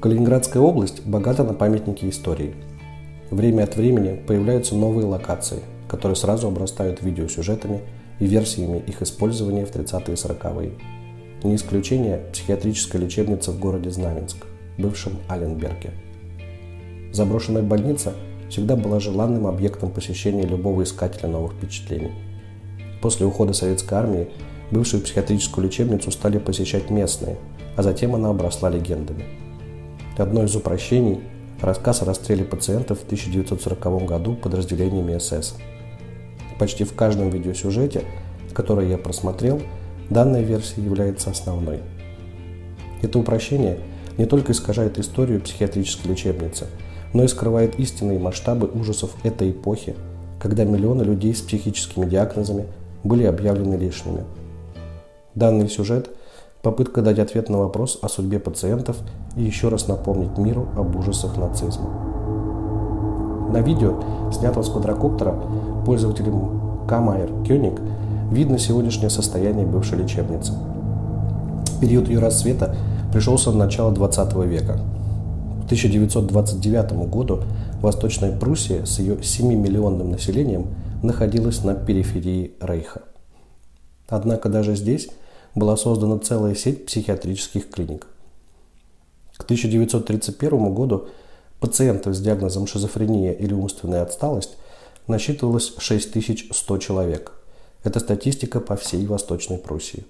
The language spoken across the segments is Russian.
Калининградская область богата на памятники истории. Время от времени появляются новые локации, которые сразу обрастают видеосюжетами и версиями их использования в 30-е и 40-е. Не исключение психиатрическая лечебница в городе Знаменск, бывшем Аленберге. Заброшенная больница всегда была желанным объектом посещения любого искателя новых впечатлений. После ухода советской армии бывшую психиатрическую лечебницу стали посещать местные, а затем она обросла легендами. Одно из упрощений – рассказ о расстреле пациентов в 1940 году подразделениями СС. Почти в каждом видеосюжете, который я просмотрел – Данная версия является основной. Это упрощение не только искажает историю психиатрической лечебницы, но и скрывает истинные масштабы ужасов этой эпохи, когда миллионы людей с психическими диагнозами были объявлены лишними. Данный сюжет – попытка дать ответ на вопрос о судьбе пациентов и еще раз напомнить миру об ужасах нацизма. На видео, снятом с квадрокоптера, пользователем Камайер Кёник – видно сегодняшнее состояние бывшей лечебницы. Период ее расцвета пришелся на начало 20 века. К 1929 году Восточная Пруссия с ее 7-миллионным населением находилась на периферии Рейха. Однако даже здесь была создана целая сеть психиатрических клиник. К 1931 году пациентов с диагнозом шизофрения или умственная отсталость насчитывалось 6100 человек – это статистика по всей Восточной Пруссии.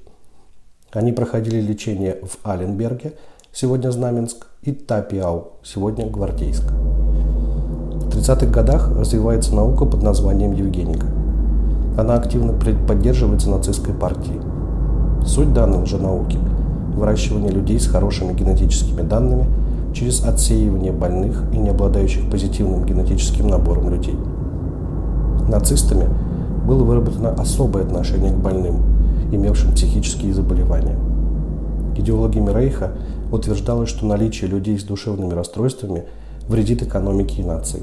Они проходили лечение в Аленберге, сегодня Знаменск, и Тапиау, сегодня Гвардейск. В 30-х годах развивается наука под названием Евгеника. Она активно поддерживается нацистской партией. Суть данной же науки – выращивание людей с хорошими генетическими данными через отсеивание больных и не обладающих позитивным генетическим набором людей. Нацистами – было выработано особое отношение к больным, имевшим психические заболевания. Идеологиями Рейха утверждалось, что наличие людей с душевными расстройствами вредит экономике и нации.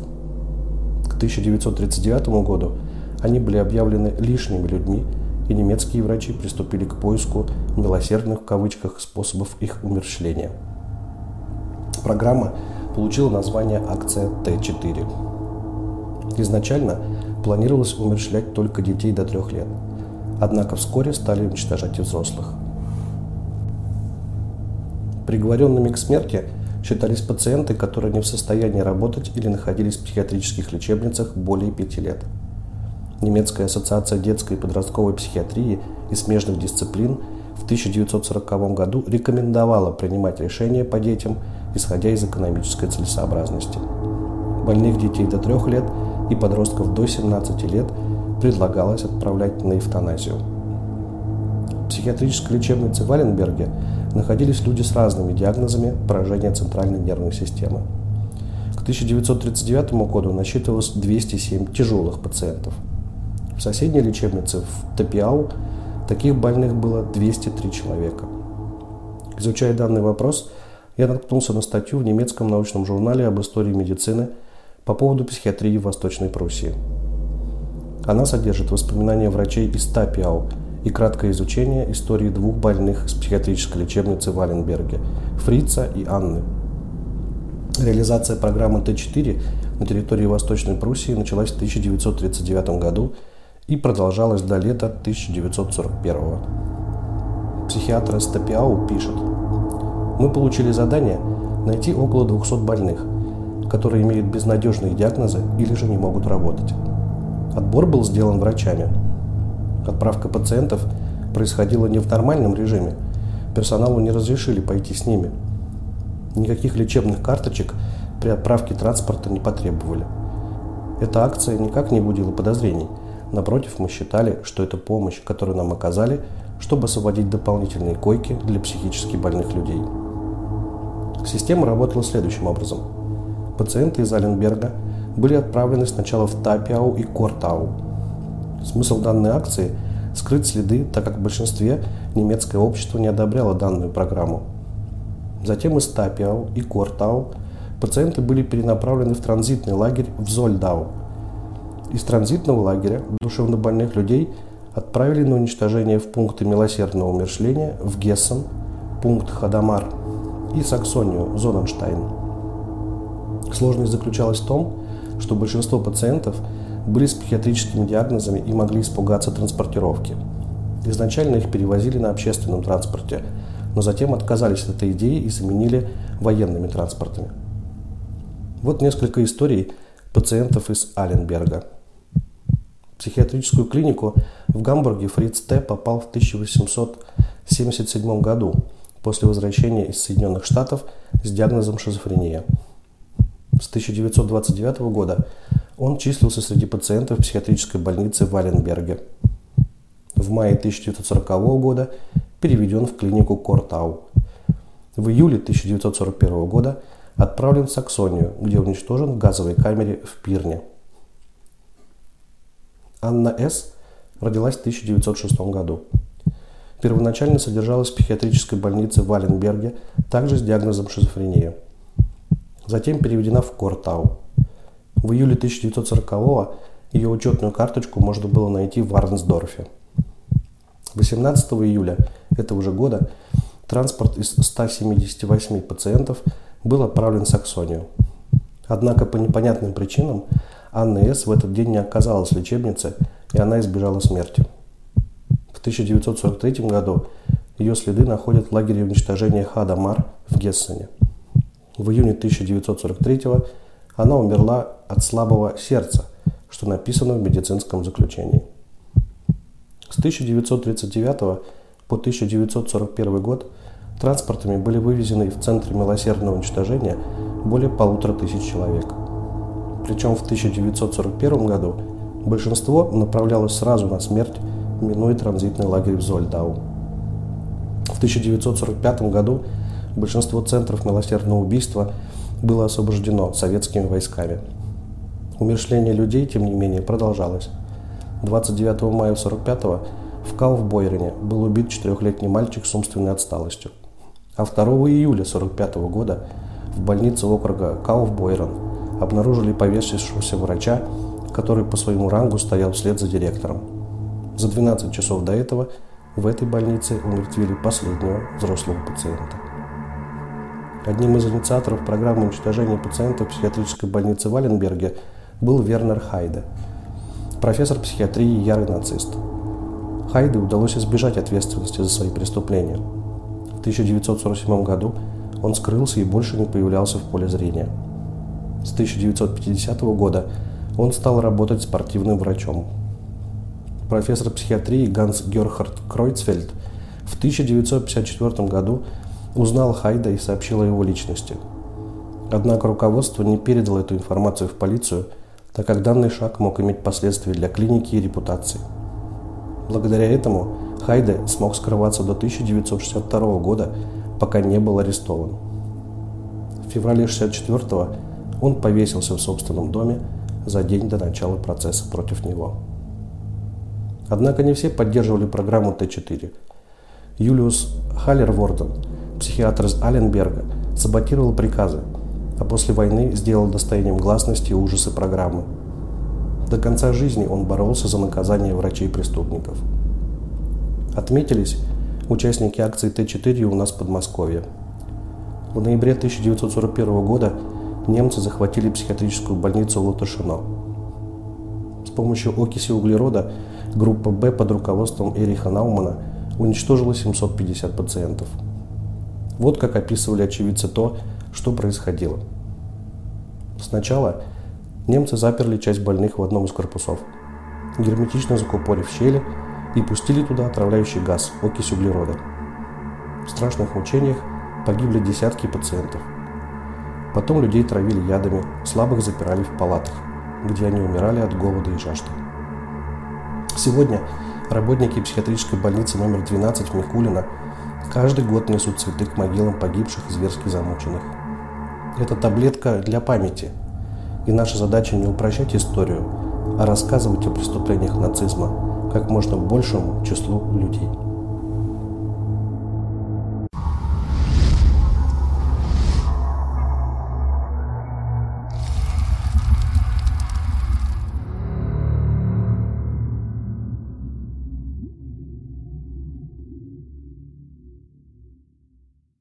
К 1939 году они были объявлены лишними людьми, и немецкие врачи приступили к поиску «милосердных» в кавычках способов их умерщвления. Программа получила название «Акция Т-4». Изначально планировалось умерщвлять только детей до трех лет. Однако вскоре стали уничтожать и взрослых. Приговоренными к смерти считались пациенты, которые не в состоянии работать или находились в психиатрических лечебницах более пяти лет. Немецкая ассоциация детской и подростковой психиатрии и смежных дисциплин в 1940 году рекомендовала принимать решения по детям, исходя из экономической целесообразности. Больных детей до трех лет – и подростков до 17 лет предлагалось отправлять на эвтаназию. В психиатрической лечебнице в Валенберге находились люди с разными диагнозами поражения центральной нервной системы. К 1939 году насчитывалось 207 тяжелых пациентов. В соседней лечебнице в Тапиау таких больных было 203 человека. Изучая данный вопрос, я наткнулся на статью в немецком научном журнале об истории медицины – по поводу психиатрии в Восточной Пруссии. Она содержит воспоминания врачей из Тапиау и краткое изучение истории двух больных с психиатрической лечебницы в Аленберге – Фрица и Анны. Реализация программы Т4 на территории Восточной Пруссии началась в 1939 году и продолжалась до лета 1941 Психиатр из Тапиау пишет, «Мы получили задание найти около 200 больных – которые имеют безнадежные диагнозы или же не могут работать. Отбор был сделан врачами. Отправка пациентов происходила не в нормальном режиме. Персоналу не разрешили пойти с ними. Никаких лечебных карточек при отправке транспорта не потребовали. Эта акция никак не будила подозрений. Напротив, мы считали, что это помощь, которую нам оказали, чтобы освободить дополнительные койки для психически больных людей. Система работала следующим образом – Пациенты из Аленберга были отправлены сначала в Тапиау и Кортау. Смысл данной акции – скрыть следы, так как в большинстве немецкое общество не одобряло данную программу. Затем из Тапиау и Кортау пациенты были перенаправлены в транзитный лагерь в Зольдау. Из транзитного лагеря душевнобольных людей отправили на уничтожение в пункты милосердного умершления в Гессен, пункт Хадамар и Саксонию, Зоненштайн. Сложность заключалась в том, что большинство пациентов были с психиатрическими диагнозами и могли испугаться транспортировки. Изначально их перевозили на общественном транспорте, но затем отказались от этой идеи и заменили военными транспортами. Вот несколько историй пациентов из Аленберга. Психиатрическую клинику в Гамбурге Фриц Т. попал в 1877 году после возвращения из Соединенных Штатов с диагнозом шизофрения. С 1929 года он числился среди пациентов психиатрической больницы в Аленберге. В мае 1940 года переведен в клинику Кортау. В июле 1941 года отправлен в Саксонию, где уничтожен в газовой камере в Пирне. Анна С. родилась в 1906 году. Первоначально содержалась в психиатрической больнице в Валенберге, также с диагнозом шизофрения. Затем переведена в Кортау. В июле 1940-го ее учетную карточку можно было найти в Варнсдорфе. 18 июля этого же года транспорт из 178 пациентов был отправлен в Саксонию. Однако по непонятным причинам Анна С. в этот день не оказалась в лечебнице, и она избежала смерти. В 1943 году ее следы находят в лагере уничтожения Хадамар в Гессене. В июне 1943 она умерла от слабого сердца, что написано в медицинском заключении. С 1939 по 1941 год транспортами были вывезены в Центре милосердного уничтожения более полутора тысяч человек. Причем в 1941 году большинство направлялось сразу на смерть, минуя транзитный лагерь в Зольдау. В 1945 году большинство центров милосердного убийства было освобождено советскими войсками. Умершление людей, тем не менее, продолжалось. 29 мая 45-го в Кауфбойрене был убит четырехлетний мальчик с умственной отсталостью. А 2 июля 45 года в больнице округа Кауфбойрен обнаружили повесившегося врача, который по своему рангу стоял вслед за директором. За 12 часов до этого в этой больнице умертвили последнего взрослого пациента. Одним из инициаторов программы уничтожения пациентов в психиатрической больнице Валенберге был Вернер Хайде, профессор психиатрии и ярый нацист. Хайде удалось избежать ответственности за свои преступления. В 1947 году он скрылся и больше не появлялся в поле зрения. С 1950 года он стал работать спортивным врачом. Профессор психиатрии Ганс Герхард Кройцфельд в 1954 году узнал Хайда и сообщил о его личности. Однако руководство не передало эту информацию в полицию, так как данный шаг мог иметь последствия для клиники и репутации. Благодаря этому Хайде смог скрываться до 1962 года, пока не был арестован. В феврале 1964 он повесился в собственном доме за день до начала процесса против него. Однако не все поддерживали программу Т-4. Юлиус Халлерворден психиатр из Аленберга, саботировал приказы, а после войны сделал достоянием гласности ужасы программы. До конца жизни он боролся за наказание врачей-преступников. Отметились участники акции Т-4 у нас в Подмосковье. В ноябре 1941 года немцы захватили психиатрическую больницу Лотошино. С помощью окиси углерода группа Б под руководством Эриха Наумана уничтожила 750 пациентов – вот как описывали очевидцы то, что происходило. Сначала немцы заперли часть больных в одном из корпусов, герметично закупорив щели и пустили туда отравляющий газ, окись углерода. В страшных мучениях погибли десятки пациентов. Потом людей травили ядами, слабых запирали в палатах, где они умирали от голода и жажды. Сегодня работники психиатрической больницы номер 12 в Микулино Каждый год несут цветы к могилам погибших и зверски замученных. Это таблетка для памяти. И наша задача не упрощать историю, а рассказывать о преступлениях нацизма как можно большему числу людей.